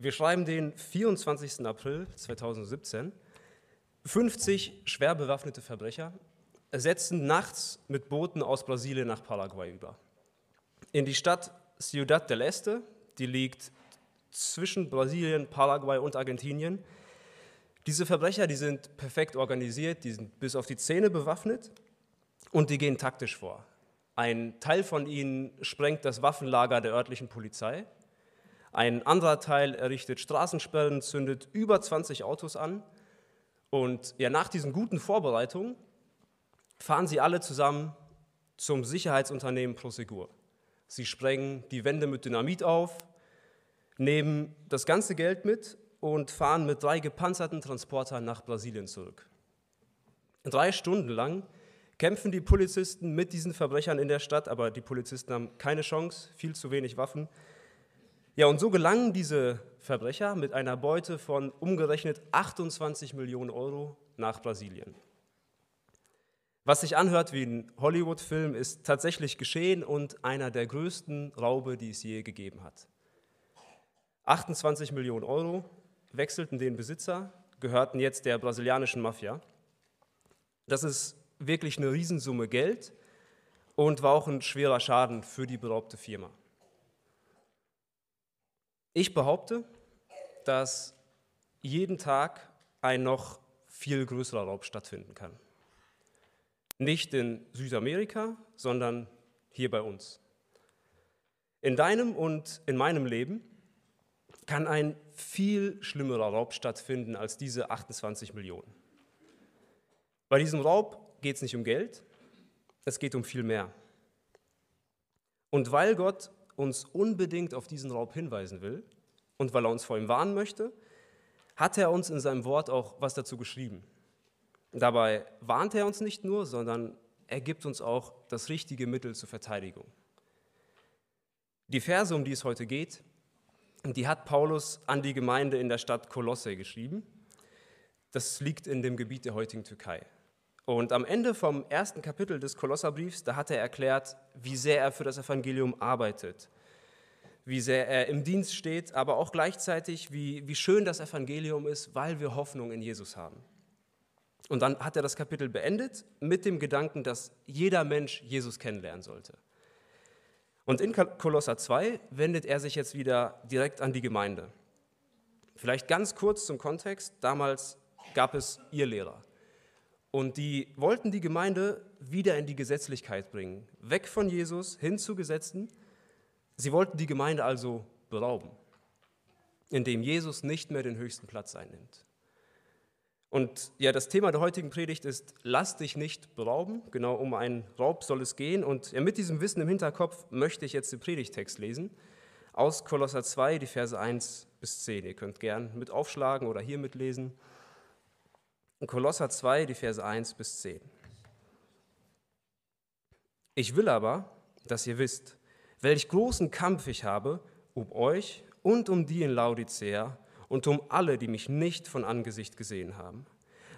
Wir schreiben den 24. April 2017. 50 schwer bewaffnete Verbrecher setzen nachts mit Booten aus Brasilien nach Paraguay über. In die Stadt Ciudad del Este, die liegt zwischen Brasilien, Paraguay und Argentinien. Diese Verbrecher, die sind perfekt organisiert, die sind bis auf die Zähne bewaffnet und die gehen taktisch vor. Ein Teil von ihnen sprengt das Waffenlager der örtlichen Polizei ein anderer Teil errichtet Straßensperren, zündet über 20 Autos an. Und ja, nach diesen guten Vorbereitungen fahren sie alle zusammen zum Sicherheitsunternehmen Prosegur. Sie sprengen die Wände mit Dynamit auf, nehmen das ganze Geld mit und fahren mit drei gepanzerten Transportern nach Brasilien zurück. Drei Stunden lang kämpfen die Polizisten mit diesen Verbrechern in der Stadt, aber die Polizisten haben keine Chance, viel zu wenig Waffen. Ja, und so gelangen diese Verbrecher mit einer Beute von umgerechnet 28 Millionen Euro nach Brasilien. Was sich anhört wie ein Hollywood-Film, ist tatsächlich geschehen und einer der größten Raube, die es je gegeben hat. 28 Millionen Euro wechselten den Besitzer, gehörten jetzt der brasilianischen Mafia. Das ist wirklich eine Riesensumme Geld und war auch ein schwerer Schaden für die beraubte Firma. Ich behaupte, dass jeden Tag ein noch viel größerer Raub stattfinden kann. Nicht in Südamerika, sondern hier bei uns. In deinem und in meinem Leben kann ein viel schlimmerer Raub stattfinden als diese 28 Millionen. Bei diesem Raub geht es nicht um Geld, es geht um viel mehr. Und weil Gott uns unbedingt auf diesen Raub hinweisen will und weil er uns vor ihm warnen möchte, hat er uns in seinem Wort auch was dazu geschrieben. Dabei warnt er uns nicht nur, sondern er gibt uns auch das richtige Mittel zur Verteidigung. Die Verse, um die es heute geht, die hat Paulus an die Gemeinde in der Stadt Kolosse geschrieben. Das liegt in dem Gebiet der heutigen Türkei. Und am Ende vom ersten Kapitel des Kolosserbriefs, da hat er erklärt, wie sehr er für das Evangelium arbeitet, wie sehr er im Dienst steht, aber auch gleichzeitig, wie, wie schön das Evangelium ist, weil wir Hoffnung in Jesus haben. Und dann hat er das Kapitel beendet mit dem Gedanken, dass jeder Mensch Jesus kennenlernen sollte. Und in Kolosser 2 wendet er sich jetzt wieder direkt an die Gemeinde. Vielleicht ganz kurz zum Kontext. Damals gab es ihr Lehrer. Und die wollten die Gemeinde wieder in die Gesetzlichkeit bringen, weg von Jesus hin zu Gesetzen. Sie wollten die Gemeinde also berauben, indem Jesus nicht mehr den höchsten Platz einnimmt. Und ja, das Thema der heutigen Predigt ist, lass dich nicht berauben. Genau um einen Raub soll es gehen. Und ja, mit diesem Wissen im Hinterkopf möchte ich jetzt den Predigtext lesen aus Kolosser 2, die Verse 1 bis 10. Ihr könnt gern mit aufschlagen oder hier mitlesen. In Kolosser 2, die Verse 1 bis 10. Ich will aber, dass ihr wisst, welch großen Kampf ich habe um euch und um die in Laodicea und um alle, die mich nicht von Angesicht gesehen haben,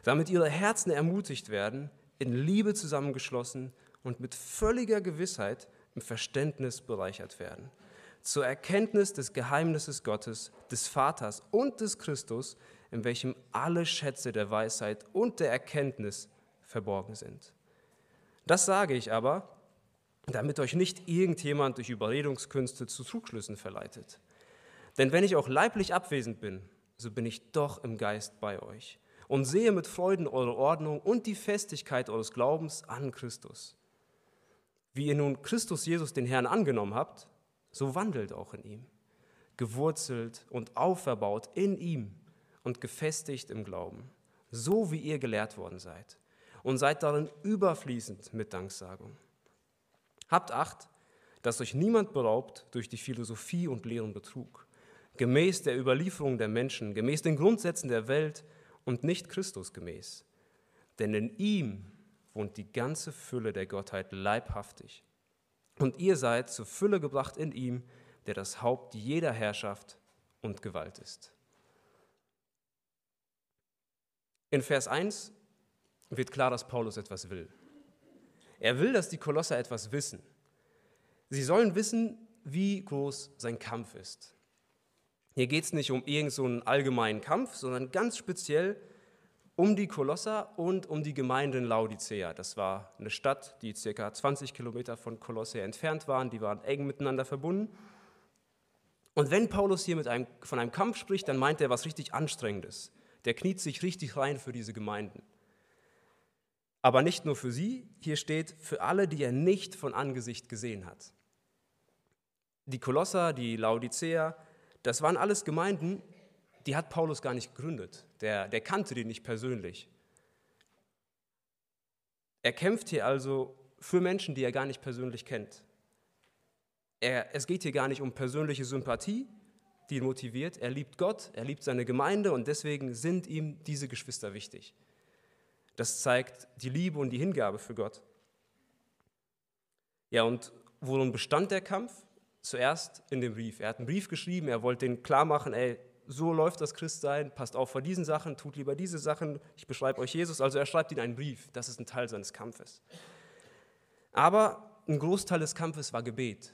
damit ihre Herzen ermutigt werden, in Liebe zusammengeschlossen und mit völliger Gewissheit im Verständnis bereichert werden, zur Erkenntnis des Geheimnisses Gottes, des Vaters und des Christus, in welchem alle Schätze der Weisheit und der Erkenntnis verborgen sind. Das sage ich aber, damit euch nicht irgendjemand durch Überredungskünste zu Zugschlüssen verleitet. Denn wenn ich auch leiblich abwesend bin, so bin ich doch im Geist bei euch und sehe mit Freuden eure Ordnung und die Festigkeit eures Glaubens an Christus. Wie ihr nun Christus Jesus den Herrn angenommen habt, so wandelt auch in ihm, gewurzelt und auferbaut in ihm und gefestigt im Glauben, so wie ihr gelehrt worden seid, und seid darin überfließend mit Danksagung. Habt Acht, dass euch niemand beraubt durch die Philosophie und leeren Betrug, gemäß der Überlieferung der Menschen, gemäß den Grundsätzen der Welt und nicht Christus gemäß. Denn in ihm wohnt die ganze Fülle der Gottheit leibhaftig. Und ihr seid zur Fülle gebracht in ihm, der das Haupt jeder Herrschaft und Gewalt ist. In Vers 1 wird klar, dass Paulus etwas will. Er will, dass die Kolosser etwas wissen. Sie sollen wissen, wie groß sein Kampf ist. Hier geht es nicht um irgendeinen so allgemeinen Kampf, sondern ganz speziell um die Kolosser und um die Gemeinde in Laodicea. Das war eine Stadt, die ca. 20 Kilometer von Kolosse entfernt waren. Die waren eng miteinander verbunden. Und wenn Paulus hier mit einem, von einem Kampf spricht, dann meint er was richtig Anstrengendes. Der kniet sich richtig rein für diese Gemeinden. Aber nicht nur für sie, hier steht für alle, die er nicht von Angesicht gesehen hat. Die Kolosser, die Laodicea, das waren alles Gemeinden, die hat Paulus gar nicht gegründet. Der, der kannte die nicht persönlich. Er kämpft hier also für Menschen, die er gar nicht persönlich kennt. Er, es geht hier gar nicht um persönliche Sympathie, die ihn motiviert. Er liebt Gott, er liebt seine Gemeinde und deswegen sind ihm diese Geschwister wichtig. Das zeigt die Liebe und die Hingabe für Gott. Ja, und worin bestand der Kampf? Zuerst in dem Brief. Er hat einen Brief geschrieben, er wollte den klar machen, ey, so läuft das Christsein, passt auf vor diesen Sachen, tut lieber diese Sachen, ich beschreibe euch Jesus. Also er schreibt ihnen einen Brief, das ist ein Teil seines Kampfes. Aber ein Großteil des Kampfes war Gebet.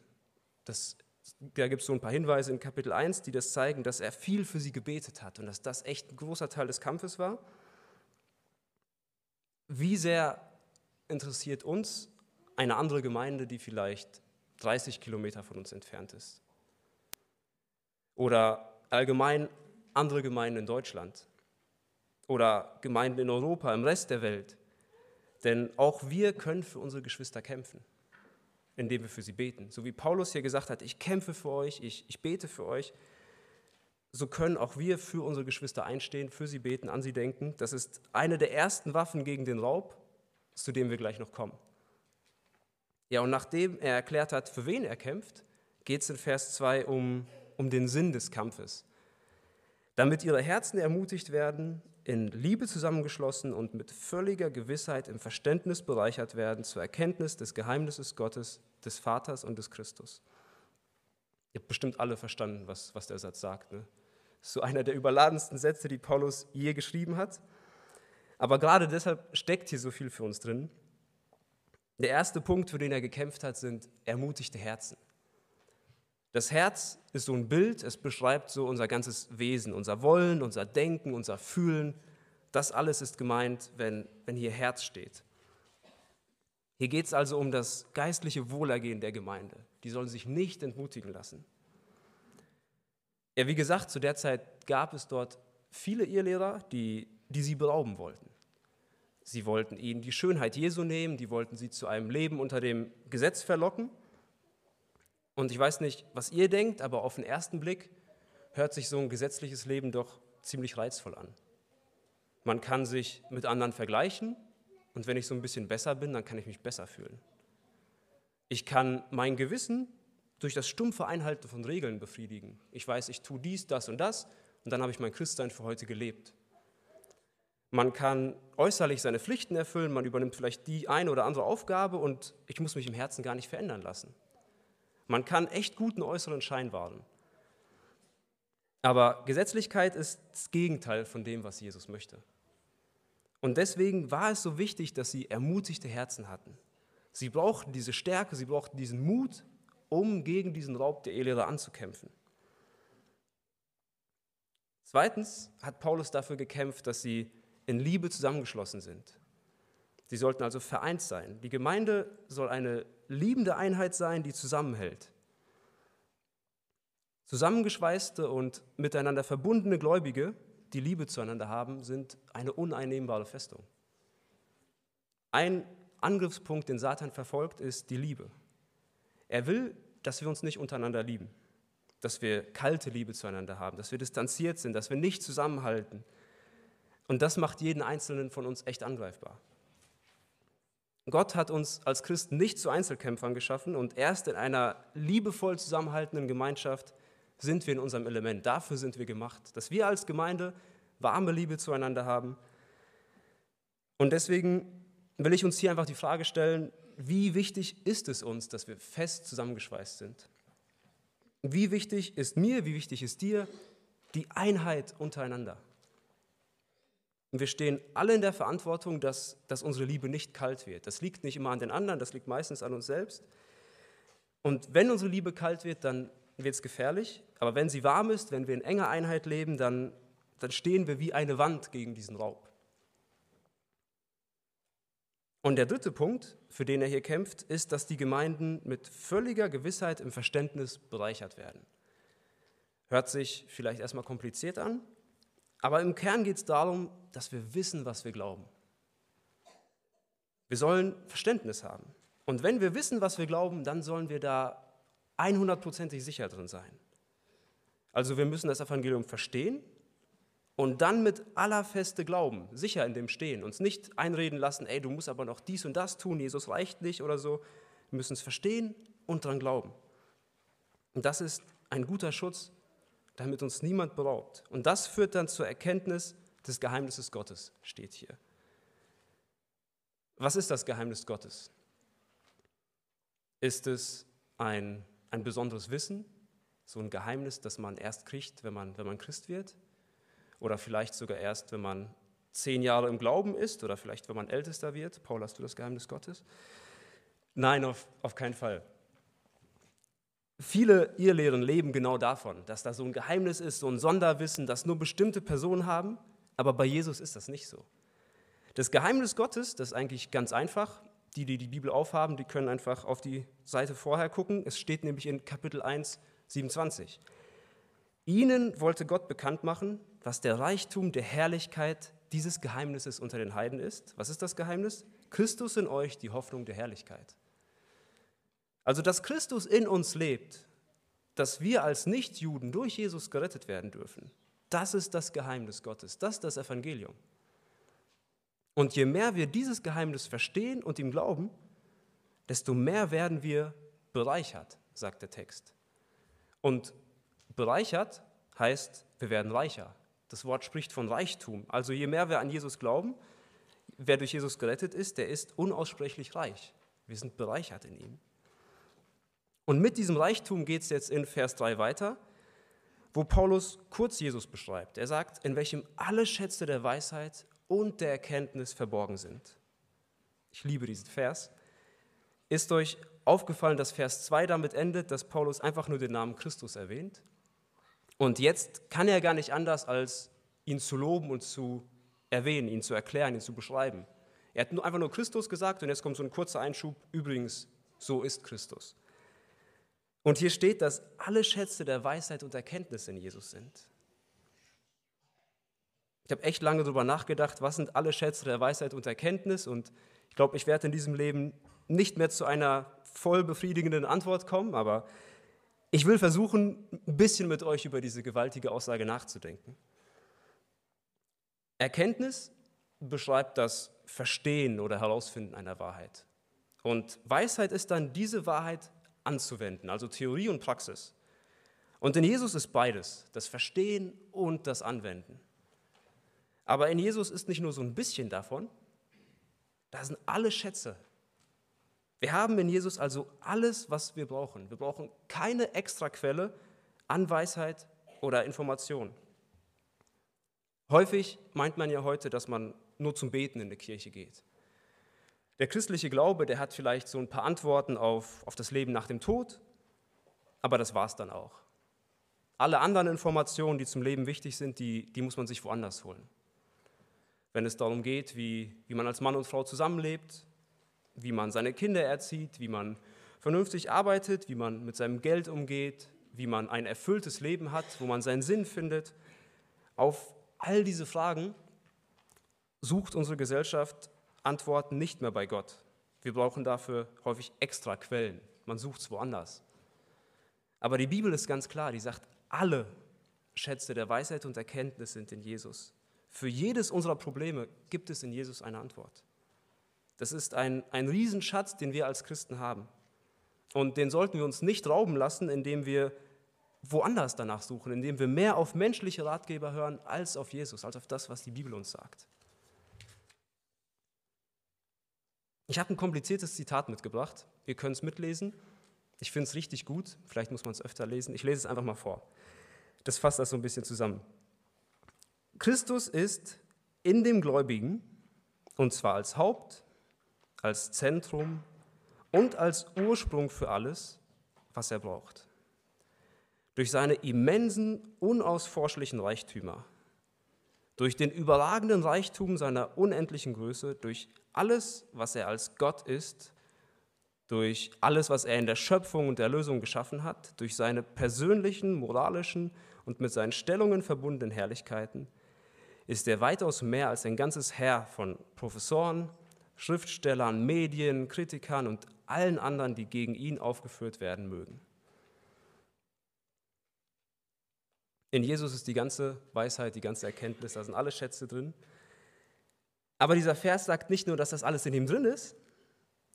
Das, da gibt es so ein paar Hinweise in Kapitel 1, die das zeigen, dass er viel für sie gebetet hat und dass das echt ein großer Teil des Kampfes war. Wie sehr interessiert uns eine andere Gemeinde, die vielleicht 30 Kilometer von uns entfernt ist? Oder allgemein andere Gemeinden in Deutschland oder Gemeinden in Europa, im Rest der Welt. Denn auch wir können für unsere Geschwister kämpfen, indem wir für sie beten. So wie Paulus hier gesagt hat, ich kämpfe für euch, ich, ich bete für euch, so können auch wir für unsere Geschwister einstehen, für sie beten, an sie denken. Das ist eine der ersten Waffen gegen den Raub, zu dem wir gleich noch kommen. Ja, und nachdem er erklärt hat, für wen er kämpft, geht es in Vers 2 um um den Sinn des Kampfes, damit ihre Herzen ermutigt werden, in Liebe zusammengeschlossen und mit völliger Gewissheit im Verständnis bereichert werden zur Erkenntnis des Geheimnisses Gottes, des Vaters und des Christus. Ihr habt bestimmt alle verstanden, was, was der Satz sagt. Ne? So einer der überladensten Sätze, die Paulus je geschrieben hat. Aber gerade deshalb steckt hier so viel für uns drin. Der erste Punkt, für den er gekämpft hat, sind ermutigte Herzen. Das Herz ist so ein Bild, es beschreibt so unser ganzes Wesen, unser Wollen, unser Denken, unser Fühlen. Das alles ist gemeint, wenn, wenn hier Herz steht. Hier geht es also um das geistliche Wohlergehen der Gemeinde. Die sollen sich nicht entmutigen lassen. Ja, wie gesagt, zu der Zeit gab es dort viele Irrlehrer, die, die sie berauben wollten. Sie wollten ihnen die Schönheit Jesu nehmen, die wollten sie zu einem Leben unter dem Gesetz verlocken und ich weiß nicht, was ihr denkt, aber auf den ersten Blick hört sich so ein gesetzliches Leben doch ziemlich reizvoll an. Man kann sich mit anderen vergleichen und wenn ich so ein bisschen besser bin, dann kann ich mich besser fühlen. Ich kann mein Gewissen durch das stumpfe Einhalten von Regeln befriedigen. Ich weiß, ich tue dies, das und das und dann habe ich mein Christsein für heute gelebt. Man kann äußerlich seine Pflichten erfüllen, man übernimmt vielleicht die eine oder andere Aufgabe und ich muss mich im Herzen gar nicht verändern lassen. Man kann echt guten äußeren Schein wahren. Aber Gesetzlichkeit ist das Gegenteil von dem, was Jesus möchte. Und deswegen war es so wichtig, dass sie ermutigte Herzen hatten. Sie brauchten diese Stärke, sie brauchten diesen Mut, um gegen diesen Raub der Ehelehrer anzukämpfen. Zweitens hat Paulus dafür gekämpft, dass sie in Liebe zusammengeschlossen sind. Sie sollten also vereint sein. Die Gemeinde soll eine liebende Einheit sein, die zusammenhält. Zusammengeschweißte und miteinander verbundene Gläubige, die Liebe zueinander haben, sind eine uneinnehmbare Festung. Ein Angriffspunkt, den Satan verfolgt, ist die Liebe. Er will, dass wir uns nicht untereinander lieben, dass wir kalte Liebe zueinander haben, dass wir distanziert sind, dass wir nicht zusammenhalten. Und das macht jeden Einzelnen von uns echt angreifbar. Gott hat uns als Christen nicht zu Einzelkämpfern geschaffen und erst in einer liebevoll zusammenhaltenden Gemeinschaft sind wir in unserem Element. Dafür sind wir gemacht, dass wir als Gemeinde warme Liebe zueinander haben. Und deswegen will ich uns hier einfach die Frage stellen, wie wichtig ist es uns, dass wir fest zusammengeschweißt sind? Wie wichtig ist mir, wie wichtig ist dir die Einheit untereinander? Und wir stehen alle in der Verantwortung, dass, dass unsere Liebe nicht kalt wird. Das liegt nicht immer an den anderen, das liegt meistens an uns selbst. Und wenn unsere Liebe kalt wird, dann wird es gefährlich, aber wenn sie warm ist, wenn wir in enger Einheit leben, dann, dann stehen wir wie eine Wand gegen diesen Raub. Und der dritte Punkt, für den er hier kämpft, ist, dass die Gemeinden mit völliger Gewissheit im Verständnis bereichert werden. Hört sich vielleicht erstmal kompliziert an, aber im Kern geht es darum, dass wir wissen, was wir glauben. Wir sollen Verständnis haben. Und wenn wir wissen, was wir glauben, dann sollen wir da 100%ig sicher drin sein. Also wir müssen das Evangelium verstehen und dann mit aller Feste glauben, sicher in dem stehen, uns nicht einreden lassen, ey, du musst aber noch dies und das tun, Jesus reicht nicht oder so. Wir müssen es verstehen und dran glauben. Und das ist ein guter Schutz, damit uns niemand beraubt. Und das führt dann zur Erkenntnis des Geheimnisses Gottes, steht hier. Was ist das Geheimnis Gottes? Ist es ein, ein besonderes Wissen, so ein Geheimnis, das man erst kriegt, wenn man, wenn man Christ wird? Oder vielleicht sogar erst, wenn man zehn Jahre im Glauben ist oder vielleicht, wenn man ältester wird? Paul, hast du das Geheimnis Gottes? Nein, auf, auf keinen Fall. Viele Irrlehren leben genau davon, dass da so ein Geheimnis ist, so ein Sonderwissen, das nur bestimmte Personen haben, aber bei Jesus ist das nicht so. Das Geheimnis Gottes, das ist eigentlich ganz einfach. Die, die die Bibel aufhaben, die können einfach auf die Seite vorher gucken. Es steht nämlich in Kapitel 1, 27. Ihnen wollte Gott bekannt machen, was der Reichtum der Herrlichkeit dieses Geheimnisses unter den Heiden ist. Was ist das Geheimnis? Christus in euch, die Hoffnung der Herrlichkeit. Also, dass Christus in uns lebt, dass wir als Nichtjuden durch Jesus gerettet werden dürfen, das ist das Geheimnis Gottes, das ist das Evangelium. Und je mehr wir dieses Geheimnis verstehen und ihm glauben, desto mehr werden wir bereichert, sagt der Text. Und bereichert heißt, wir werden reicher. Das Wort spricht von Reichtum. Also je mehr wir an Jesus glauben, wer durch Jesus gerettet ist, der ist unaussprechlich reich. Wir sind bereichert in ihm. Und mit diesem Reichtum geht es jetzt in Vers 3 weiter, wo Paulus kurz Jesus beschreibt. Er sagt, in welchem alle Schätze der Weisheit und der Erkenntnis verborgen sind. Ich liebe diesen Vers. Ist euch aufgefallen, dass Vers 2 damit endet, dass Paulus einfach nur den Namen Christus erwähnt? Und jetzt kann er gar nicht anders, als ihn zu loben und zu erwähnen, ihn zu erklären, ihn zu beschreiben. Er hat nur einfach nur Christus gesagt und jetzt kommt so ein kurzer Einschub. Übrigens, so ist Christus. Und hier steht, dass alle Schätze der Weisheit und Erkenntnis in Jesus sind. Ich habe echt lange darüber nachgedacht, was sind alle Schätze der Weisheit und Erkenntnis. Und ich glaube, ich werde in diesem Leben nicht mehr zu einer voll befriedigenden Antwort kommen, aber ich will versuchen, ein bisschen mit euch über diese gewaltige Aussage nachzudenken. Erkenntnis beschreibt das Verstehen oder Herausfinden einer Wahrheit. Und Weisheit ist dann diese Wahrheit anzuwenden, also Theorie und Praxis. Und in Jesus ist beides, das Verstehen und das Anwenden. Aber in Jesus ist nicht nur so ein bisschen davon, da sind alle Schätze. Wir haben in Jesus also alles, was wir brauchen. Wir brauchen keine extra Quelle an Weisheit oder Information. Häufig meint man ja heute, dass man nur zum Beten in die Kirche geht. Der christliche Glaube, der hat vielleicht so ein paar Antworten auf, auf das Leben nach dem Tod, aber das war es dann auch. Alle anderen Informationen, die zum Leben wichtig sind, die, die muss man sich woanders holen. Wenn es darum geht, wie, wie man als Mann und Frau zusammenlebt, wie man seine Kinder erzieht, wie man vernünftig arbeitet, wie man mit seinem Geld umgeht, wie man ein erfülltes Leben hat, wo man seinen Sinn findet. Auf all diese Fragen sucht unsere Gesellschaft Antworten nicht mehr bei Gott. Wir brauchen dafür häufig extra Quellen. Man sucht es woanders. Aber die Bibel ist ganz klar, die sagt, alle Schätze der Weisheit und Erkenntnis sind in Jesus. Für jedes unserer Probleme gibt es in Jesus eine Antwort. Das ist ein, ein Riesenschatz, den wir als Christen haben. Und den sollten wir uns nicht rauben lassen, indem wir woanders danach suchen, indem wir mehr auf menschliche Ratgeber hören als auf Jesus, als auf das, was die Bibel uns sagt. Ich habe ein kompliziertes Zitat mitgebracht. Ihr könnt es mitlesen. Ich finde es richtig gut. Vielleicht muss man es öfter lesen. Ich lese es einfach mal vor. Das fasst das so ein bisschen zusammen. Christus ist in dem Gläubigen, und zwar als Haupt, als Zentrum und als Ursprung für alles, was er braucht. durch seine immensen, unausforschlichen Reichtümer, durch den überragenden Reichtum seiner unendlichen Größe, durch alles, was er als Gott ist, durch alles, was er in der Schöpfung und Erlösung geschaffen hat, durch seine persönlichen, moralischen und mit seinen Stellungen verbundenen Herrlichkeiten, ist er weitaus mehr als ein ganzes Heer von Professoren, Schriftstellern, Medien, Kritikern und allen anderen, die gegen ihn aufgeführt werden mögen. In Jesus ist die ganze Weisheit, die ganze Erkenntnis, da sind alle Schätze drin. Aber dieser Vers sagt nicht nur, dass das alles in ihm drin ist,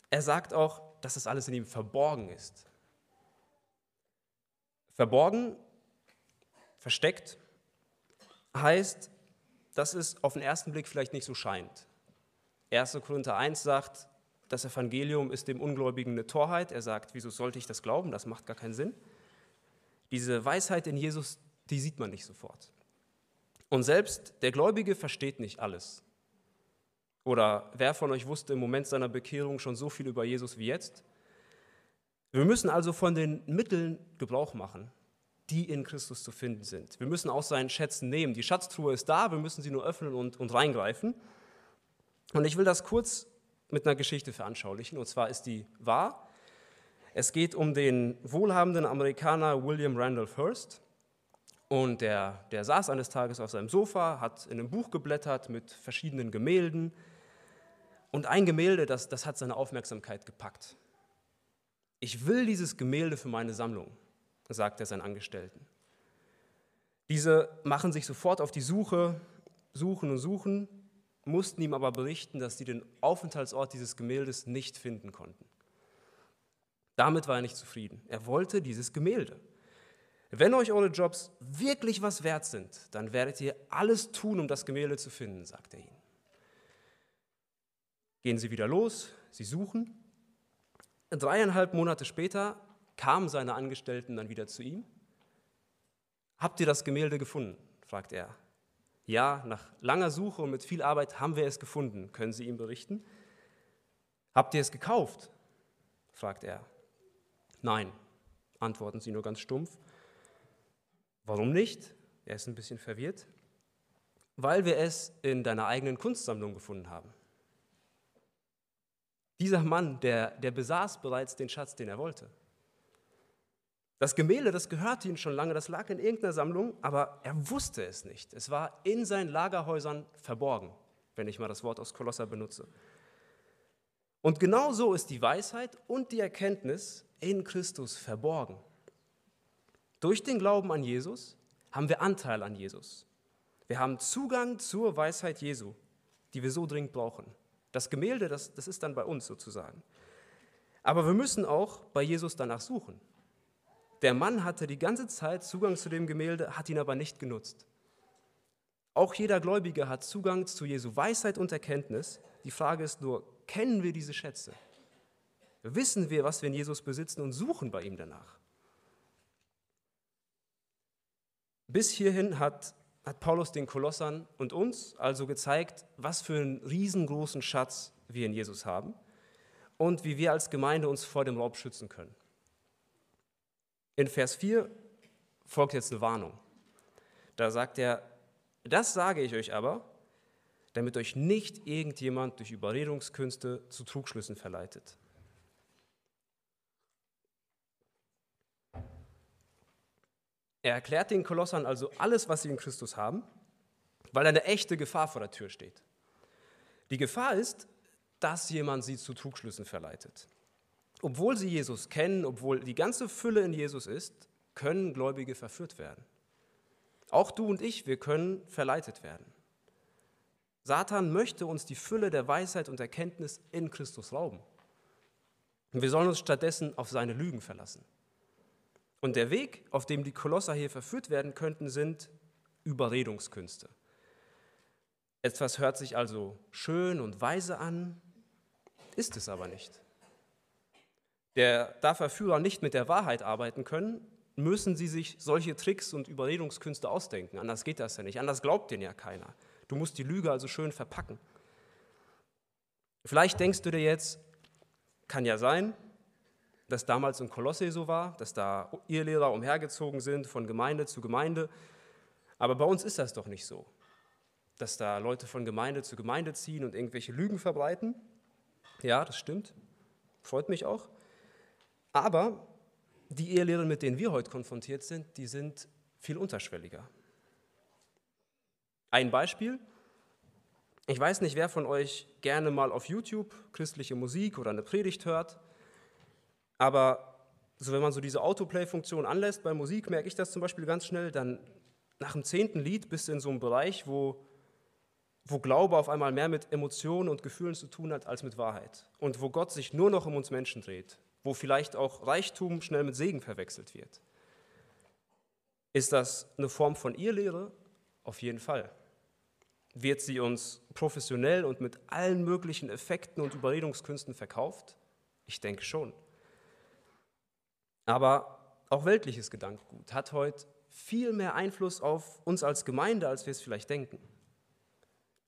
er sagt auch, dass das alles in ihm verborgen ist. Verborgen, versteckt, heißt, dass es auf den ersten Blick vielleicht nicht so scheint. 1. Korinther 1 sagt, das Evangelium ist dem Ungläubigen eine Torheit. Er sagt, wieso sollte ich das glauben? Das macht gar keinen Sinn. Diese Weisheit in Jesus, die sieht man nicht sofort. Und selbst der Gläubige versteht nicht alles. Oder wer von euch wusste im Moment seiner Bekehrung schon so viel über Jesus wie jetzt? Wir müssen also von den Mitteln Gebrauch machen, die in Christus zu finden sind. Wir müssen aus seinen Schätzen nehmen. Die Schatztruhe ist da, wir müssen sie nur öffnen und, und reingreifen. Und ich will das kurz mit einer Geschichte veranschaulichen, und zwar ist die wahr. Es geht um den wohlhabenden Amerikaner William Randolph Hearst. Und der, der saß eines Tages auf seinem Sofa, hat in einem Buch geblättert mit verschiedenen Gemälden. Und ein Gemälde, das, das hat seine Aufmerksamkeit gepackt. Ich will dieses Gemälde für meine Sammlung, sagt er seinen Angestellten. Diese machen sich sofort auf die Suche, suchen und suchen, mussten ihm aber berichten, dass sie den Aufenthaltsort dieses Gemäldes nicht finden konnten. Damit war er nicht zufrieden. Er wollte dieses Gemälde. Wenn euch eure Jobs wirklich was wert sind, dann werdet ihr alles tun, um das Gemälde zu finden, sagt er ihnen. Gehen sie wieder los, sie suchen. Dreieinhalb Monate später kamen seine Angestellten dann wieder zu ihm. Habt ihr das Gemälde gefunden? fragt er. Ja, nach langer Suche und mit viel Arbeit haben wir es gefunden, können sie ihm berichten. Habt ihr es gekauft? fragt er. Nein, antworten sie nur ganz stumpf. Warum nicht? Er ist ein bisschen verwirrt. Weil wir es in deiner eigenen Kunstsammlung gefunden haben. Dieser Mann, der, der besaß bereits den Schatz, den er wollte. Das Gemälde, das gehörte ihm schon lange, das lag in irgendeiner Sammlung, aber er wusste es nicht. Es war in seinen Lagerhäusern verborgen, wenn ich mal das Wort aus Kolosser benutze. Und genau so ist die Weisheit und die Erkenntnis in Christus verborgen. Durch den Glauben an Jesus haben wir Anteil an Jesus. Wir haben Zugang zur Weisheit Jesu, die wir so dringend brauchen. Das Gemälde, das, das ist dann bei uns sozusagen. Aber wir müssen auch bei Jesus danach suchen. Der Mann hatte die ganze Zeit Zugang zu dem Gemälde, hat ihn aber nicht genutzt. Auch jeder Gläubige hat Zugang zu Jesu Weisheit und Erkenntnis. Die Frage ist nur, kennen wir diese Schätze? Wissen wir, was wir in Jesus besitzen und suchen bei ihm danach? Bis hierhin hat, hat Paulus den Kolossern und uns also gezeigt, was für einen riesengroßen Schatz wir in Jesus haben und wie wir als Gemeinde uns vor dem Raub schützen können. In Vers 4 folgt jetzt eine Warnung. Da sagt er, das sage ich euch aber, damit euch nicht irgendjemand durch Überredungskünste zu Trugschlüssen verleitet. Er erklärt den Kolossern also alles, was sie in Christus haben, weil eine echte Gefahr vor der Tür steht. Die Gefahr ist, dass jemand sie zu Trugschlüssen verleitet. Obwohl sie Jesus kennen, obwohl die ganze Fülle in Jesus ist, können Gläubige verführt werden. Auch du und ich, wir können verleitet werden. Satan möchte uns die Fülle der Weisheit und Erkenntnis in Christus rauben. Und wir sollen uns stattdessen auf seine Lügen verlassen. Und der Weg, auf dem die Kolosser hier verführt werden könnten, sind Überredungskünste. Etwas hört sich also schön und weise an, ist es aber nicht. Der, da Verführer nicht mit der Wahrheit arbeiten können, müssen sie sich solche Tricks und Überredungskünste ausdenken. Anders geht das ja nicht. Anders glaubt denen ja keiner. Du musst die Lüge also schön verpacken. Vielleicht denkst du dir jetzt, kann ja sein, das damals in Kolosse so war, dass da Irrlehrer umhergezogen sind von Gemeinde zu Gemeinde. Aber bei uns ist das doch nicht so, dass da Leute von Gemeinde zu Gemeinde ziehen und irgendwelche Lügen verbreiten. Ja, das stimmt. Freut mich auch. Aber die Ehelehrer, mit denen wir heute konfrontiert sind, die sind viel unterschwelliger. Ein Beispiel. Ich weiß nicht, wer von euch gerne mal auf YouTube christliche Musik oder eine Predigt hört, aber so wenn man so diese Autoplay-Funktion anlässt bei Musik, merke ich das zum Beispiel ganz schnell, dann nach dem zehnten Lied bist du in so einem Bereich, wo, wo Glaube auf einmal mehr mit Emotionen und Gefühlen zu tun hat als mit Wahrheit und wo Gott sich nur noch um uns Menschen dreht, wo vielleicht auch Reichtum schnell mit Segen verwechselt wird. Ist das eine Form von Irrlehre? Auf jeden Fall. Wird sie uns professionell und mit allen möglichen Effekten und Überredungskünsten verkauft? Ich denke schon. Aber auch weltliches Gedankengut hat heute viel mehr Einfluss auf uns als Gemeinde, als wir es vielleicht denken.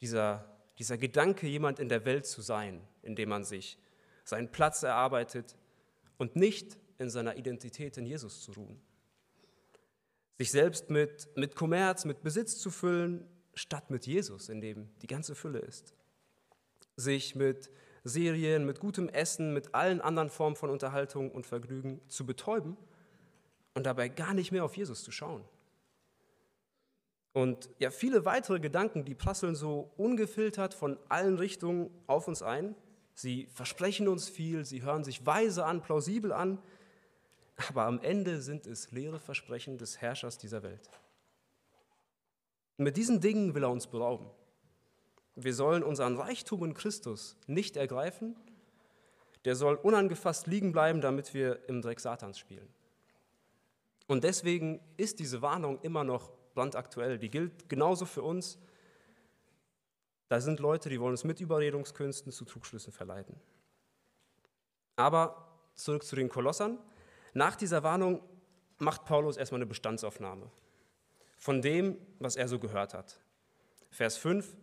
Dieser, dieser Gedanke, jemand in der Welt zu sein, indem man sich seinen Platz erarbeitet und nicht in seiner Identität in Jesus zu ruhen. Sich selbst mit, mit Kommerz, mit Besitz zu füllen, statt mit Jesus, in dem die ganze Fülle ist. Sich mit Serien, mit gutem Essen, mit allen anderen Formen von Unterhaltung und Vergnügen zu betäuben und dabei gar nicht mehr auf Jesus zu schauen. Und ja, viele weitere Gedanken, die prasseln so ungefiltert von allen Richtungen auf uns ein. Sie versprechen uns viel, sie hören sich weise an, plausibel an, aber am Ende sind es leere Versprechen des Herrschers dieser Welt. Mit diesen Dingen will er uns berauben. Wir sollen unseren Reichtum in Christus nicht ergreifen. Der soll unangefasst liegen bleiben, damit wir im Dreck Satans spielen. Und deswegen ist diese Warnung immer noch brandaktuell. Die gilt genauso für uns. Da sind Leute, die wollen uns mit Überredungskünsten zu Trugschlüssen verleiten. Aber zurück zu den Kolossern. Nach dieser Warnung macht Paulus erstmal eine Bestandsaufnahme von dem, was er so gehört hat. Vers 5.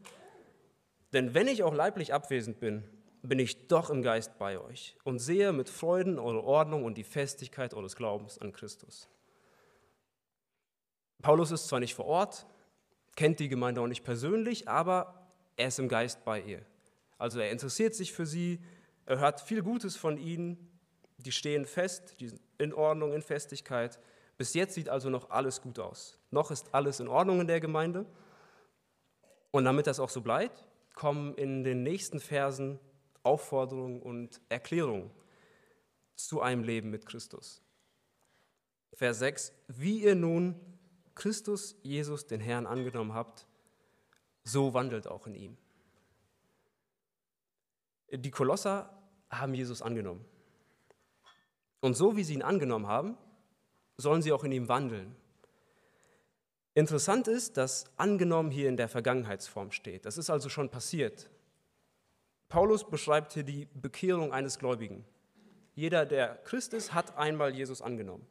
Denn wenn ich auch leiblich abwesend bin, bin ich doch im Geist bei euch und sehe mit Freuden eure Ordnung und die Festigkeit eures Glaubens an Christus. Paulus ist zwar nicht vor Ort, kennt die Gemeinde auch nicht persönlich, aber er ist im Geist bei ihr. Also er interessiert sich für sie, er hört viel Gutes von ihnen, die stehen fest, die sind in Ordnung, in Festigkeit. Bis jetzt sieht also noch alles gut aus. Noch ist alles in Ordnung in der Gemeinde. Und damit das auch so bleibt, kommen in den nächsten Versen Aufforderungen und Erklärungen zu einem Leben mit Christus. Vers 6, wie ihr nun Christus Jesus, den Herrn, angenommen habt, so wandelt auch in ihm. Die Kolosser haben Jesus angenommen. Und so wie sie ihn angenommen haben, sollen sie auch in ihm wandeln. Interessant ist, dass angenommen hier in der Vergangenheitsform steht. Das ist also schon passiert. Paulus beschreibt hier die Bekehrung eines Gläubigen. Jeder, der Christ ist, hat einmal Jesus angenommen.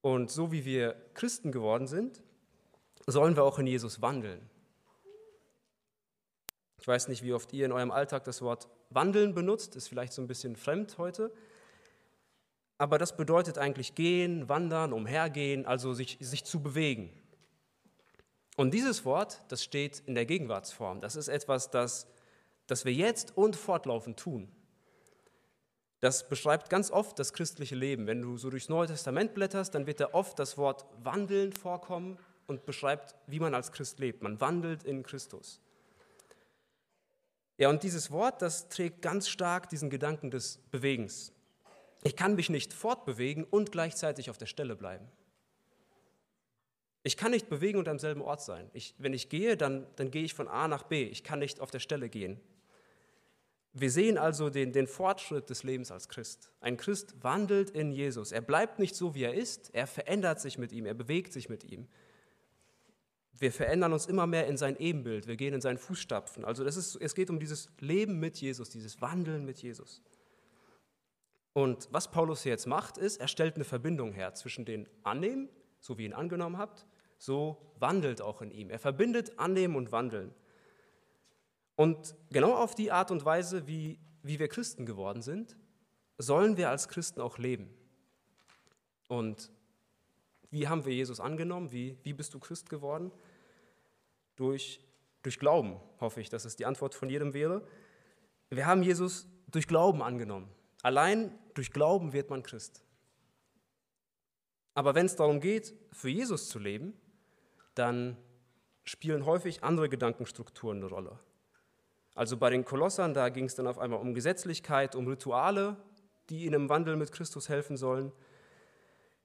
Und so wie wir Christen geworden sind, sollen wir auch in Jesus wandeln. Ich weiß nicht, wie oft ihr in eurem Alltag das Wort wandeln benutzt, ist vielleicht so ein bisschen fremd heute. Aber das bedeutet eigentlich gehen, wandern, umhergehen, also sich, sich zu bewegen. Und dieses Wort, das steht in der Gegenwartsform. Das ist etwas, das, das wir jetzt und fortlaufend tun. Das beschreibt ganz oft das christliche Leben. Wenn du so durchs Neue Testament blätterst, dann wird da oft das Wort wandeln vorkommen und beschreibt, wie man als Christ lebt. Man wandelt in Christus. Ja, und dieses Wort, das trägt ganz stark diesen Gedanken des Bewegens. Ich kann mich nicht fortbewegen und gleichzeitig auf der Stelle bleiben. Ich kann nicht bewegen und am selben Ort sein. Ich, wenn ich gehe, dann, dann gehe ich von A nach B. Ich kann nicht auf der Stelle gehen. Wir sehen also den, den Fortschritt des Lebens als Christ. Ein Christ wandelt in Jesus. Er bleibt nicht so, wie er ist. Er verändert sich mit ihm. Er bewegt sich mit ihm. Wir verändern uns immer mehr in sein Ebenbild. Wir gehen in seinen Fußstapfen. Also ist, es geht um dieses Leben mit Jesus, dieses Wandeln mit Jesus. Und was Paulus hier jetzt macht, ist, er stellt eine Verbindung her zwischen den Annehmen, so wie ihr ihn angenommen habt, so wandelt auch in ihm. Er verbindet Annehmen und Wandeln. Und genau auf die Art und Weise, wie, wie wir Christen geworden sind, sollen wir als Christen auch leben. Und wie haben wir Jesus angenommen? Wie, wie bist du Christ geworden? Durch, durch Glauben, hoffe ich, dass es die Antwort von jedem wäre. Wir haben Jesus durch Glauben angenommen. Allein durch Glauben wird man Christ. Aber wenn es darum geht, für Jesus zu leben, dann spielen häufig andere Gedankenstrukturen eine Rolle. Also bei den Kolossern, da ging es dann auf einmal um Gesetzlichkeit, um Rituale, die ihnen im Wandel mit Christus helfen sollen.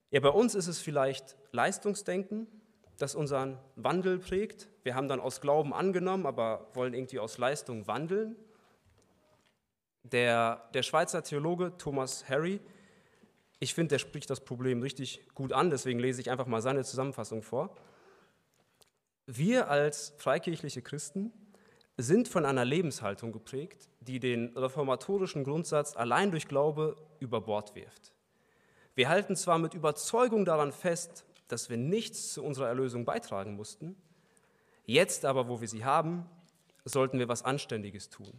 Ja, bei uns ist es vielleicht Leistungsdenken, das unseren Wandel prägt. Wir haben dann aus Glauben angenommen, aber wollen irgendwie aus Leistung wandeln. Der, der Schweizer Theologe Thomas Harry, ich finde, der spricht das Problem richtig gut an, deswegen lese ich einfach mal seine Zusammenfassung vor. Wir als freikirchliche Christen sind von einer Lebenshaltung geprägt, die den reformatorischen Grundsatz allein durch Glaube über Bord wirft. Wir halten zwar mit Überzeugung daran fest, dass wir nichts zu unserer Erlösung beitragen mussten, jetzt aber, wo wir sie haben, sollten wir was Anständiges tun.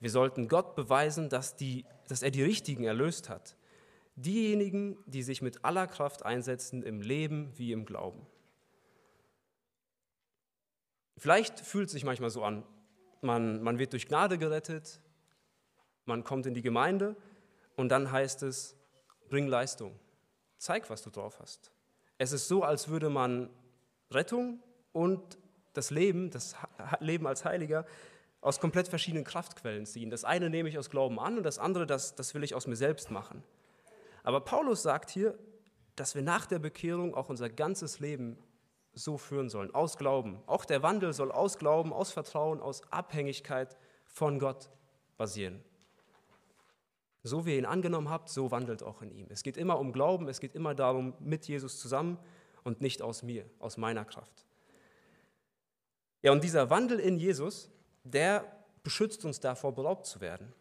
Wir sollten Gott beweisen, dass, die, dass er die Richtigen erlöst hat. Diejenigen, die sich mit aller Kraft einsetzen im Leben wie im Glauben. Vielleicht fühlt es sich manchmal so an, man, man wird durch Gnade gerettet, man kommt in die Gemeinde und dann heißt es, bring Leistung, zeig, was du drauf hast. Es ist so, als würde man Rettung und das Leben, das Leben als Heiliger, aus komplett verschiedenen Kraftquellen ziehen. Das eine nehme ich aus Glauben an und das andere, das, das will ich aus mir selbst machen. Aber Paulus sagt hier, dass wir nach der Bekehrung auch unser ganzes Leben so führen sollen, aus Glauben. Auch der Wandel soll aus Glauben, aus Vertrauen, aus Abhängigkeit von Gott basieren. So wie ihr ihn angenommen habt, so wandelt auch in ihm. Es geht immer um Glauben, es geht immer darum, mit Jesus zusammen und nicht aus mir, aus meiner Kraft. Ja, und dieser Wandel in Jesus, der beschützt uns davor, beraubt zu werden.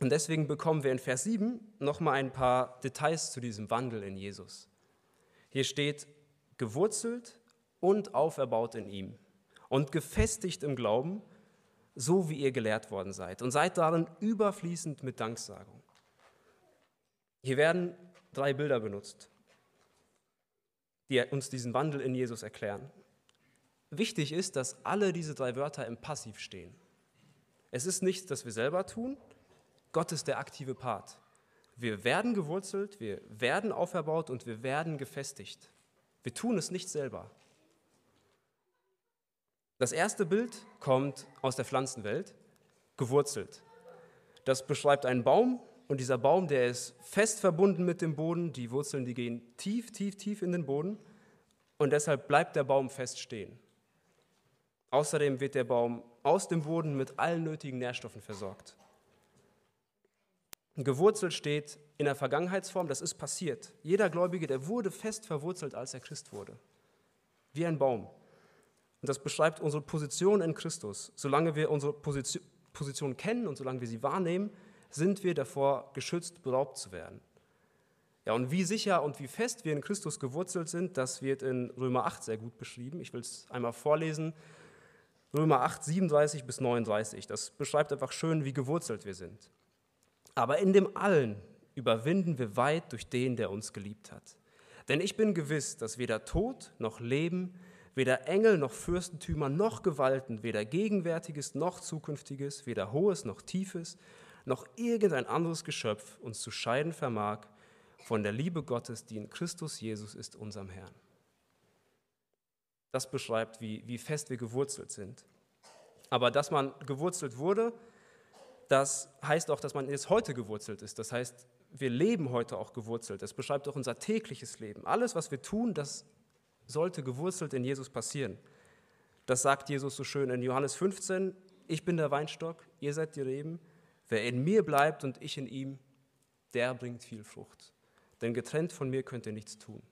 Und deswegen bekommen wir in Vers 7 nochmal ein paar Details zu diesem Wandel in Jesus. Hier steht, gewurzelt und auferbaut in ihm und gefestigt im Glauben, so wie ihr gelehrt worden seid und seid darin überfließend mit Danksagung. Hier werden drei Bilder benutzt, die uns diesen Wandel in Jesus erklären. Wichtig ist, dass alle diese drei Wörter im Passiv stehen. Es ist nichts, das wir selber tun, Gott ist der aktive Part. Wir werden gewurzelt, wir werden auferbaut und wir werden gefestigt. Wir tun es nicht selber. Das erste Bild kommt aus der Pflanzenwelt, gewurzelt. Das beschreibt einen Baum und dieser Baum, der ist fest verbunden mit dem Boden. Die Wurzeln, die gehen tief, tief, tief in den Boden und deshalb bleibt der Baum fest stehen. Außerdem wird der Baum aus dem Boden mit allen nötigen Nährstoffen versorgt. Gewurzelt steht in der Vergangenheitsform, das ist passiert. Jeder Gläubige, der wurde fest verwurzelt, als er Christ wurde. Wie ein Baum. Und das beschreibt unsere Position in Christus. Solange wir unsere Position kennen und solange wir sie wahrnehmen, sind wir davor geschützt, beraubt zu werden. Ja, und wie sicher und wie fest wir in Christus gewurzelt sind, das wird in Römer 8 sehr gut beschrieben. Ich will es einmal vorlesen. Römer 8, 37 bis 39. Das beschreibt einfach schön, wie gewurzelt wir sind. Aber in dem Allen überwinden wir weit durch den, der uns geliebt hat. Denn ich bin gewiss, dass weder Tod noch Leben, Weder Engel noch Fürstentümer noch Gewalten, weder Gegenwärtiges noch Zukünftiges, weder Hohes noch Tiefes, noch irgendein anderes Geschöpf uns zu scheiden vermag von der Liebe Gottes, die in Christus Jesus ist, unserem Herrn. Das beschreibt, wie, wie fest wir gewurzelt sind. Aber dass man gewurzelt wurde, das heißt auch, dass man jetzt heute gewurzelt ist. Das heißt, wir leben heute auch gewurzelt. Das beschreibt auch unser tägliches Leben. Alles, was wir tun, das sollte gewurzelt in Jesus passieren. Das sagt Jesus so schön in Johannes 15, ich bin der Weinstock, ihr seid die Reben, wer in mir bleibt und ich in ihm, der bringt viel Frucht. Denn getrennt von mir könnt ihr nichts tun.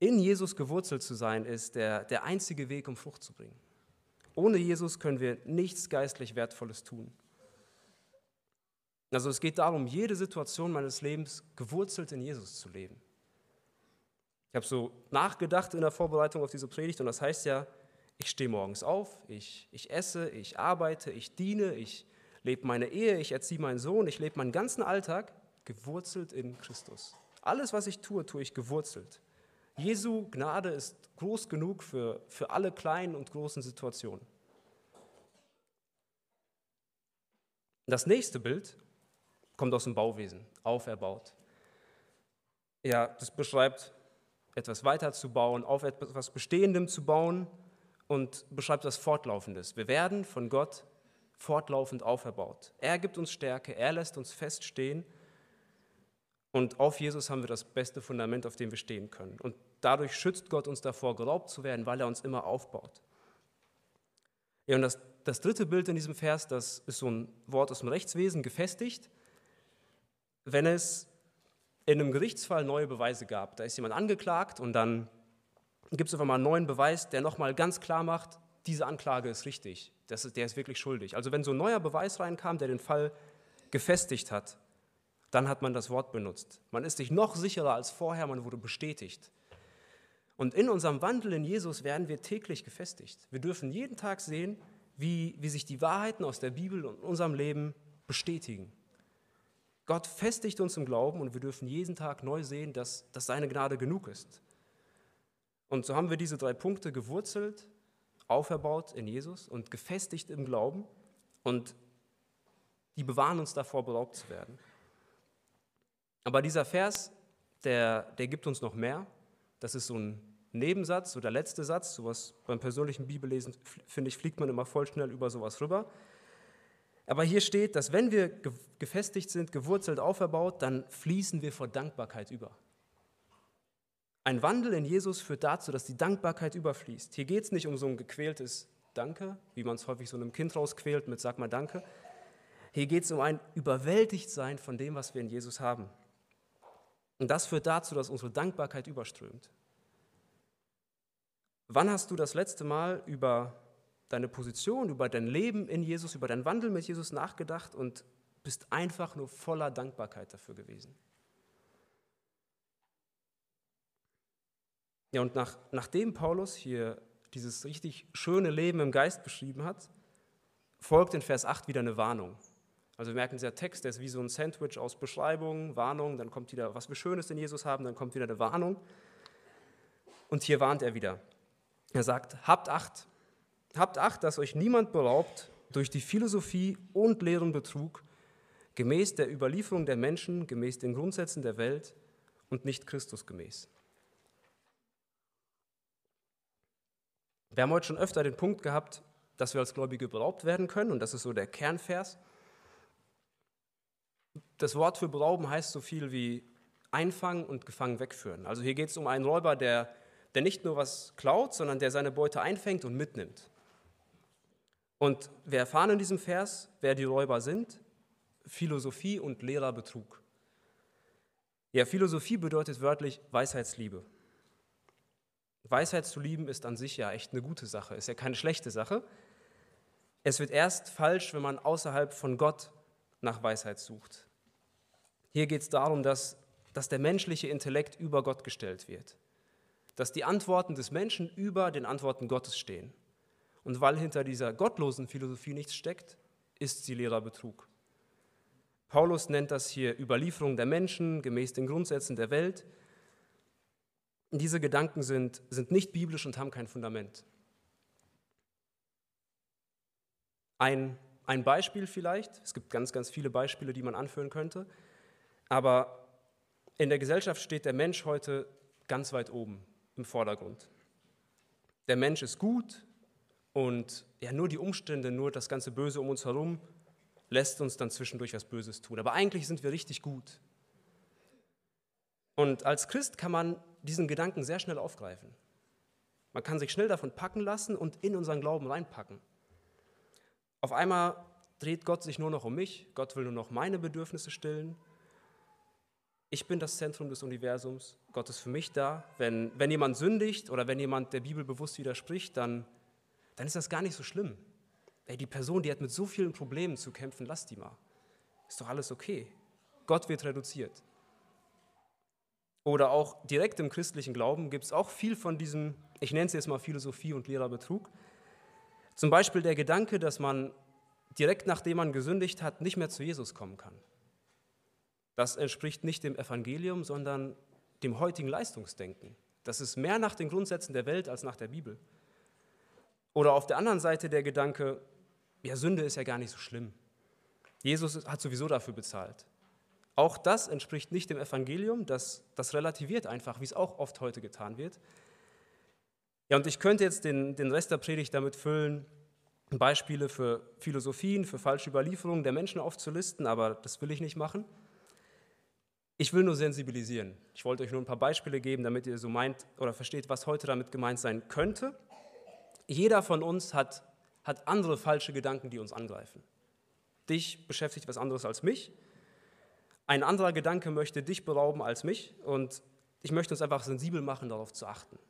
In Jesus gewurzelt zu sein, ist der, der einzige Weg, um Frucht zu bringen. Ohne Jesus können wir nichts geistlich Wertvolles tun. Also es geht darum, jede Situation meines Lebens gewurzelt in Jesus zu leben. Ich habe so nachgedacht in der Vorbereitung auf diese Predigt und das heißt ja, ich stehe morgens auf, ich, ich esse, ich arbeite, ich diene, ich lebe meine Ehe, ich erziehe meinen Sohn, ich lebe meinen ganzen Alltag gewurzelt in Christus. Alles, was ich tue, tue ich gewurzelt. Jesu Gnade ist groß genug für, für alle kleinen und großen Situationen. Das nächste Bild kommt aus dem Bauwesen, auferbaut. Ja, das beschreibt etwas weiter zu bauen, auf etwas Bestehendem zu bauen und beschreibt was Fortlaufendes. Wir werden von Gott fortlaufend auferbaut. Er gibt uns Stärke, er lässt uns feststehen und auf Jesus haben wir das beste Fundament, auf dem wir stehen können. Und dadurch schützt Gott uns davor, geraubt zu werden, weil er uns immer aufbaut. Ja, und das, das dritte Bild in diesem Vers, das ist so ein Wort aus dem Rechtswesen, gefestigt. Wenn es in einem Gerichtsfall neue Beweise gab, da ist jemand angeklagt und dann gibt es auf einmal einen neuen Beweis, der nochmal ganz klar macht, diese Anklage ist richtig, das ist, der ist wirklich schuldig. Also wenn so ein neuer Beweis reinkam, der den Fall gefestigt hat, dann hat man das Wort benutzt. Man ist sich noch sicherer als vorher, man wurde bestätigt. Und in unserem Wandel in Jesus werden wir täglich gefestigt. Wir dürfen jeden Tag sehen, wie, wie sich die Wahrheiten aus der Bibel und unserem Leben bestätigen. Gott festigt uns im Glauben und wir dürfen jeden Tag neu sehen, dass, dass seine Gnade genug ist. Und so haben wir diese drei Punkte gewurzelt, auferbaut in Jesus und gefestigt im Glauben und die bewahren uns davor, beraubt zu werden. Aber dieser Vers, der, der gibt uns noch mehr. Das ist so ein Nebensatz, so der letzte Satz, sowas beim persönlichen Bibellesen, finde ich, fliegt man immer voll schnell über sowas rüber. Aber hier steht, dass wenn wir gefestigt sind, gewurzelt, auferbaut, dann fließen wir vor Dankbarkeit über. Ein Wandel in Jesus führt dazu, dass die Dankbarkeit überfließt. Hier geht es nicht um so ein gequältes Danke, wie man es häufig so einem Kind rausquält mit Sag mal Danke. Hier geht es um ein Überwältigtsein von dem, was wir in Jesus haben. Und das führt dazu, dass unsere Dankbarkeit überströmt. Wann hast du das letzte Mal über deine Position, über dein Leben in Jesus, über deinen Wandel mit Jesus nachgedacht und bist einfach nur voller Dankbarkeit dafür gewesen? Ja, und nach, nachdem Paulus hier dieses richtig schöne Leben im Geist beschrieben hat, folgt in Vers 8 wieder eine Warnung. Also wir merken, dieser Text, der ist wie so ein Sandwich aus Beschreibung, Warnung, dann kommt wieder, was wir Schönes in Jesus haben, dann kommt wieder eine Warnung. Und hier warnt er wieder. Er sagt, habt Acht, habt Acht, dass euch niemand beraubt durch die Philosophie und leeren Betrug, gemäß der Überlieferung der Menschen, gemäß den Grundsätzen der Welt und nicht Christus gemäß. Wir haben heute schon öfter den Punkt gehabt, dass wir als Gläubige beraubt werden können, und das ist so der Kernvers. Das Wort für berauben heißt so viel wie einfangen und gefangen wegführen. Also hier geht es um einen Räuber, der der nicht nur was klaut, sondern der seine Beute einfängt und mitnimmt. Und wir erfahren in diesem Vers, wer die Räuber sind, Philosophie und leerer Betrug. Ja, Philosophie bedeutet wörtlich Weisheitsliebe. Weisheit zu lieben ist an sich ja echt eine gute Sache, ist ja keine schlechte Sache. Es wird erst falsch, wenn man außerhalb von Gott nach Weisheit sucht. Hier geht es darum, dass, dass der menschliche Intellekt über Gott gestellt wird dass die Antworten des Menschen über den Antworten Gottes stehen. Und weil hinter dieser gottlosen Philosophie nichts steckt, ist sie leerer Betrug. Paulus nennt das hier Überlieferung der Menschen gemäß den Grundsätzen der Welt. Diese Gedanken sind, sind nicht biblisch und haben kein Fundament. Ein, ein Beispiel vielleicht, es gibt ganz, ganz viele Beispiele, die man anführen könnte, aber in der Gesellschaft steht der Mensch heute ganz weit oben im Vordergrund. Der Mensch ist gut und ja, nur die Umstände, nur das ganze Böse um uns herum lässt uns dann zwischendurch was Böses tun. Aber eigentlich sind wir richtig gut. Und als Christ kann man diesen Gedanken sehr schnell aufgreifen. Man kann sich schnell davon packen lassen und in unseren Glauben reinpacken. Auf einmal dreht Gott sich nur noch um mich, Gott will nur noch meine Bedürfnisse stillen ich bin das Zentrum des Universums, Gott ist für mich da. Wenn, wenn jemand sündigt oder wenn jemand der Bibel bewusst widerspricht, dann, dann ist das gar nicht so schlimm. Ey, die Person, die hat mit so vielen Problemen zu kämpfen, lass die mal. Ist doch alles okay. Gott wird reduziert. Oder auch direkt im christlichen Glauben gibt es auch viel von diesem, ich nenne es jetzt mal Philosophie und leerer Betrug. Zum Beispiel der Gedanke, dass man direkt nachdem man gesündigt hat, nicht mehr zu Jesus kommen kann. Das entspricht nicht dem Evangelium, sondern dem heutigen Leistungsdenken. Das ist mehr nach den Grundsätzen der Welt als nach der Bibel. Oder auf der anderen Seite der Gedanke, ja, Sünde ist ja gar nicht so schlimm. Jesus hat sowieso dafür bezahlt. Auch das entspricht nicht dem Evangelium, das, das relativiert einfach, wie es auch oft heute getan wird. Ja, und ich könnte jetzt den, den Rest der Predigt damit füllen, Beispiele für Philosophien, für falsche Überlieferungen der Menschen aufzulisten, aber das will ich nicht machen. Ich will nur sensibilisieren. Ich wollte euch nur ein paar Beispiele geben, damit ihr so meint oder versteht, was heute damit gemeint sein könnte. Jeder von uns hat, hat andere falsche Gedanken, die uns angreifen. Dich beschäftigt was anderes als mich. Ein anderer Gedanke möchte dich berauben als mich. Und ich möchte uns einfach sensibel machen, darauf zu achten.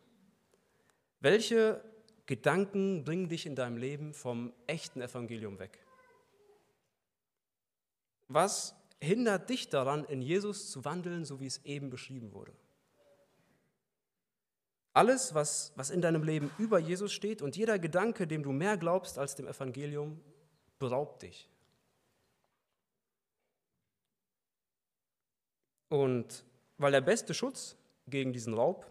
Welche Gedanken bringen dich in deinem Leben vom echten Evangelium weg? Was hindert dich daran, in Jesus zu wandeln, so wie es eben beschrieben wurde? Alles, was, was in deinem Leben über Jesus steht und jeder Gedanke, dem du mehr glaubst als dem Evangelium, beraubt dich. Und weil der beste Schutz gegen diesen Raub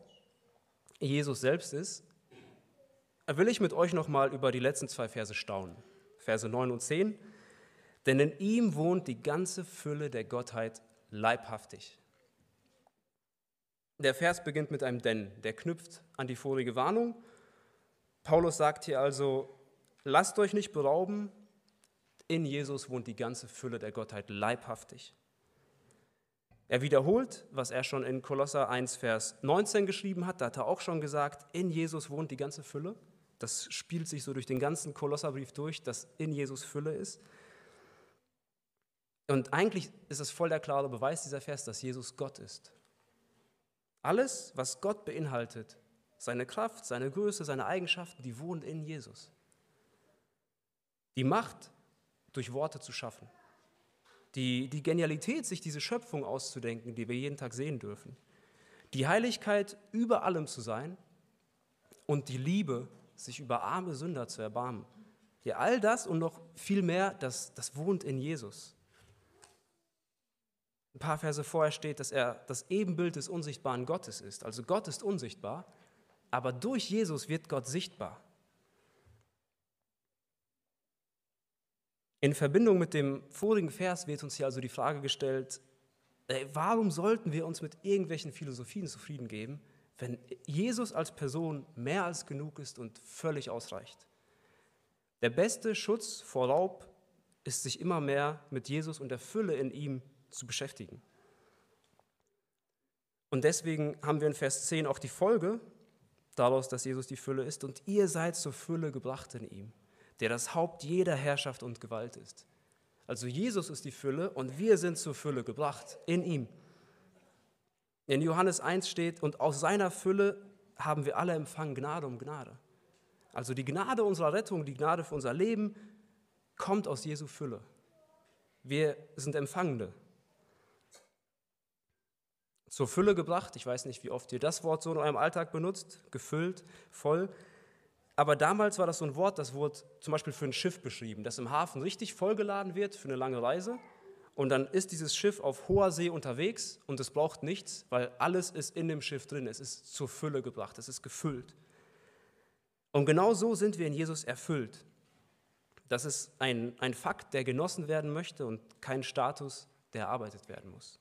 Jesus selbst ist, will ich mit euch nochmal über die letzten zwei Verse staunen. Verse 9 und 10. Denn in ihm wohnt die ganze Fülle der Gottheit leibhaftig. Der Vers beginnt mit einem Denn, der knüpft an die vorige Warnung. Paulus sagt hier also, lasst euch nicht berauben, in Jesus wohnt die ganze Fülle der Gottheit leibhaftig. Er wiederholt, was er schon in Kolosser 1, Vers 19 geschrieben hat. Da hat er auch schon gesagt, in Jesus wohnt die ganze Fülle. Das spielt sich so durch den ganzen Kolosserbrief durch, dass in Jesus Fülle ist. Und eigentlich ist es voll der klare Beweis dieser Vers, dass Jesus Gott ist. Alles, was Gott beinhaltet, seine Kraft, seine Größe, seine Eigenschaften, die wohnen in Jesus. Die Macht, durch Worte zu schaffen. Die, die Genialität, sich diese Schöpfung auszudenken, die wir jeden Tag sehen dürfen. Die Heiligkeit, über allem zu sein. Und die Liebe, sich über arme Sünder zu erbarmen. Ja, all das und noch viel mehr, das, das wohnt in Jesus. Ein paar Verse vorher steht, dass er das Ebenbild des unsichtbaren Gottes ist. Also Gott ist unsichtbar, aber durch Jesus wird Gott sichtbar. In Verbindung mit dem vorigen Vers wird uns hier also die Frage gestellt, warum sollten wir uns mit irgendwelchen Philosophien zufrieden geben, wenn Jesus als Person mehr als genug ist und völlig ausreicht. Der beste Schutz vor Raub ist, sich immer mehr mit Jesus und der Fülle in ihm zu beschäftigen. Und deswegen haben wir in Vers 10 auch die Folge daraus, dass Jesus die Fülle ist und ihr seid zur Fülle gebracht in ihm, der das Haupt jeder Herrschaft und Gewalt ist. Also Jesus ist die Fülle und wir sind zur Fülle gebracht in ihm. In Johannes 1 steht, und aus seiner Fülle haben wir alle empfangen Gnade um Gnade. Also die Gnade unserer Rettung, die Gnade für unser Leben kommt aus Jesu Fülle. Wir sind Empfangende. Zur Fülle gebracht, ich weiß nicht, wie oft ihr das Wort so in eurem Alltag benutzt, gefüllt, voll. Aber damals war das so ein Wort, das wurde zum Beispiel für ein Schiff beschrieben, das im Hafen richtig vollgeladen wird für eine lange Reise und dann ist dieses Schiff auf hoher See unterwegs und es braucht nichts, weil alles ist in dem Schiff drin. Es ist zur Fülle gebracht, es ist gefüllt. Und genau so sind wir in Jesus erfüllt. Das ist ein, ein Fakt, der genossen werden möchte und kein Status, der erarbeitet werden muss.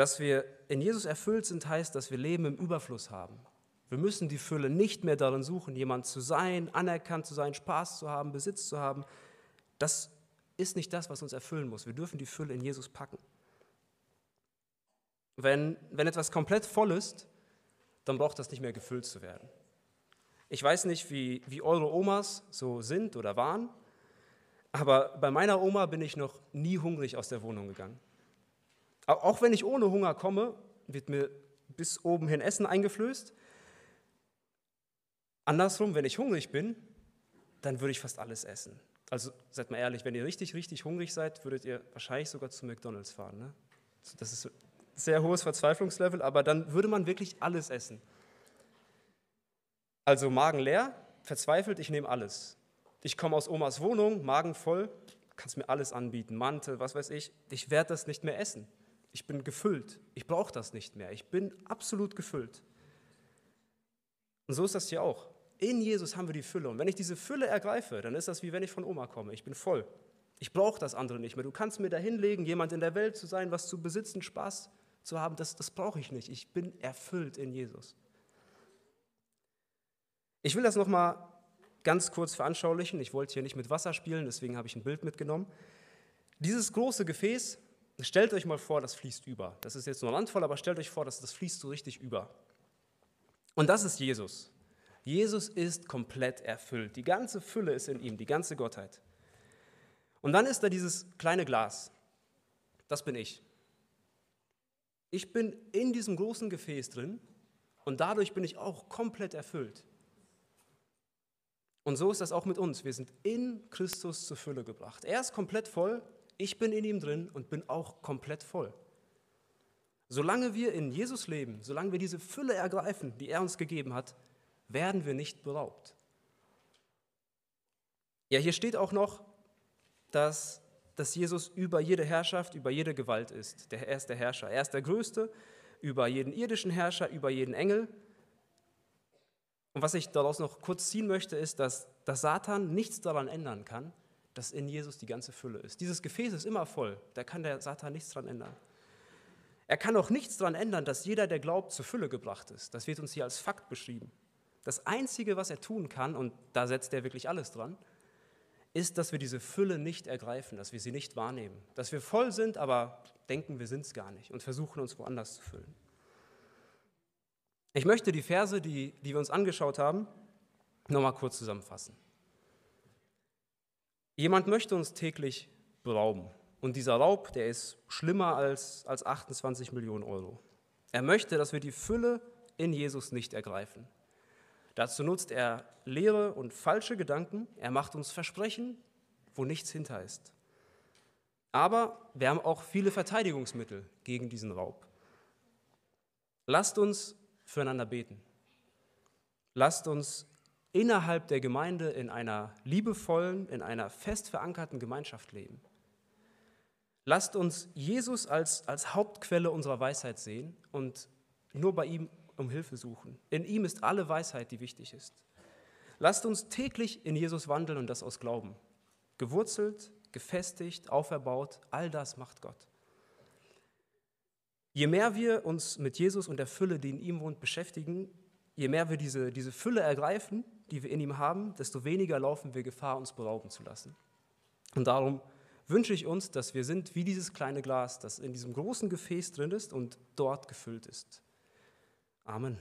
Dass wir in Jesus erfüllt sind, heißt, dass wir Leben im Überfluss haben. Wir müssen die Fülle nicht mehr darin suchen, jemand zu sein, anerkannt zu sein, Spaß zu haben, Besitz zu haben. Das ist nicht das, was uns erfüllen muss. Wir dürfen die Fülle in Jesus packen. Wenn, wenn etwas komplett voll ist, dann braucht das nicht mehr gefüllt zu werden. Ich weiß nicht, wie, wie eure Omas so sind oder waren, aber bei meiner Oma bin ich noch nie hungrig aus der Wohnung gegangen. Auch wenn ich ohne Hunger komme, wird mir bis oben hin Essen eingeflößt. Andersrum, wenn ich hungrig bin, dann würde ich fast alles essen. Also seid mal ehrlich, wenn ihr richtig, richtig hungrig seid, würdet ihr wahrscheinlich sogar zu McDonald's fahren. Ne? Das ist ein sehr hohes Verzweiflungslevel, aber dann würde man wirklich alles essen. Also Magen leer, verzweifelt, ich nehme alles. ich komme aus Omas Wohnung, Magen voll, kannst mir alles anbieten, Mantel, was weiß ich. Ich werde das nicht mehr essen. Ich bin gefüllt. Ich brauche das nicht mehr. Ich bin absolut gefüllt. Und so ist das hier auch. In Jesus haben wir die Fülle. Und wenn ich diese Fülle ergreife, dann ist das wie wenn ich von Oma komme. Ich bin voll. Ich brauche das andere nicht mehr. Du kannst mir da hinlegen, jemand in der Welt zu sein, was zu besitzen, Spaß zu haben, das, das brauche ich nicht. Ich bin erfüllt in Jesus. Ich will das nochmal ganz kurz veranschaulichen. Ich wollte hier nicht mit Wasser spielen, deswegen habe ich ein Bild mitgenommen. Dieses große Gefäß, stellt euch mal vor, das fließt über. Das ist jetzt nur eine Handvoll, aber stellt euch vor, dass das fließt so richtig über. Und das ist Jesus. Jesus ist komplett erfüllt. Die ganze Fülle ist in ihm, die ganze Gottheit. Und dann ist da dieses kleine Glas. Das bin ich. Ich bin in diesem großen Gefäß drin und dadurch bin ich auch komplett erfüllt. Und so ist das auch mit uns. Wir sind in Christus zur Fülle gebracht. Er ist komplett voll, ich bin in ihm drin und bin auch komplett voll. Solange wir in Jesus leben, solange wir diese Fülle ergreifen, die er uns gegeben hat, werden wir nicht beraubt. Ja, hier steht auch noch, dass, dass Jesus über jede Herrschaft, über jede Gewalt ist. er ist der Herrscher. Er ist der Größte über jeden irdischen Herrscher, über jeden Engel und was ich daraus noch kurz ziehen möchte, ist, dass, dass Satan nichts daran ändern kann, dass in Jesus die ganze Fülle ist. Dieses Gefäß ist immer voll, da kann der Satan nichts daran ändern. Er kann auch nichts daran ändern, dass jeder, der glaubt, zur Fülle gebracht ist. Das wird uns hier als Fakt beschrieben. Das Einzige, was er tun kann, und da setzt er wirklich alles dran, ist, dass wir diese Fülle nicht ergreifen, dass wir sie nicht wahrnehmen. Dass wir voll sind, aber denken, wir sind es gar nicht und versuchen uns woanders zu füllen. Ich möchte die Verse, die, die wir uns angeschaut haben, nochmal kurz zusammenfassen. Jemand möchte uns täglich berauben. Und dieser Raub, der ist schlimmer als, als 28 Millionen Euro. Er möchte, dass wir die Fülle in Jesus nicht ergreifen. Dazu nutzt er leere und falsche Gedanken. Er macht uns Versprechen, wo nichts hinter ist. Aber wir haben auch viele Verteidigungsmittel gegen diesen Raub. Lasst uns füreinander beten. Lasst uns innerhalb der Gemeinde in einer liebevollen, in einer fest verankerten Gemeinschaft leben. Lasst uns Jesus als, als Hauptquelle unserer Weisheit sehen und nur bei ihm um Hilfe suchen. In ihm ist alle Weisheit, die wichtig ist. Lasst uns täglich in Jesus wandeln und das aus Glauben. Gewurzelt, gefestigt, auferbaut, all das macht Gott. Je mehr wir uns mit Jesus und der Fülle, die in ihm wohnt, beschäftigen, je mehr wir diese, diese Fülle ergreifen, die wir in ihm haben, desto weniger laufen wir Gefahr, uns berauben zu lassen. Und darum wünsche ich uns, dass wir sind wie dieses kleine Glas, das in diesem großen Gefäß drin ist und dort gefüllt ist. Amen.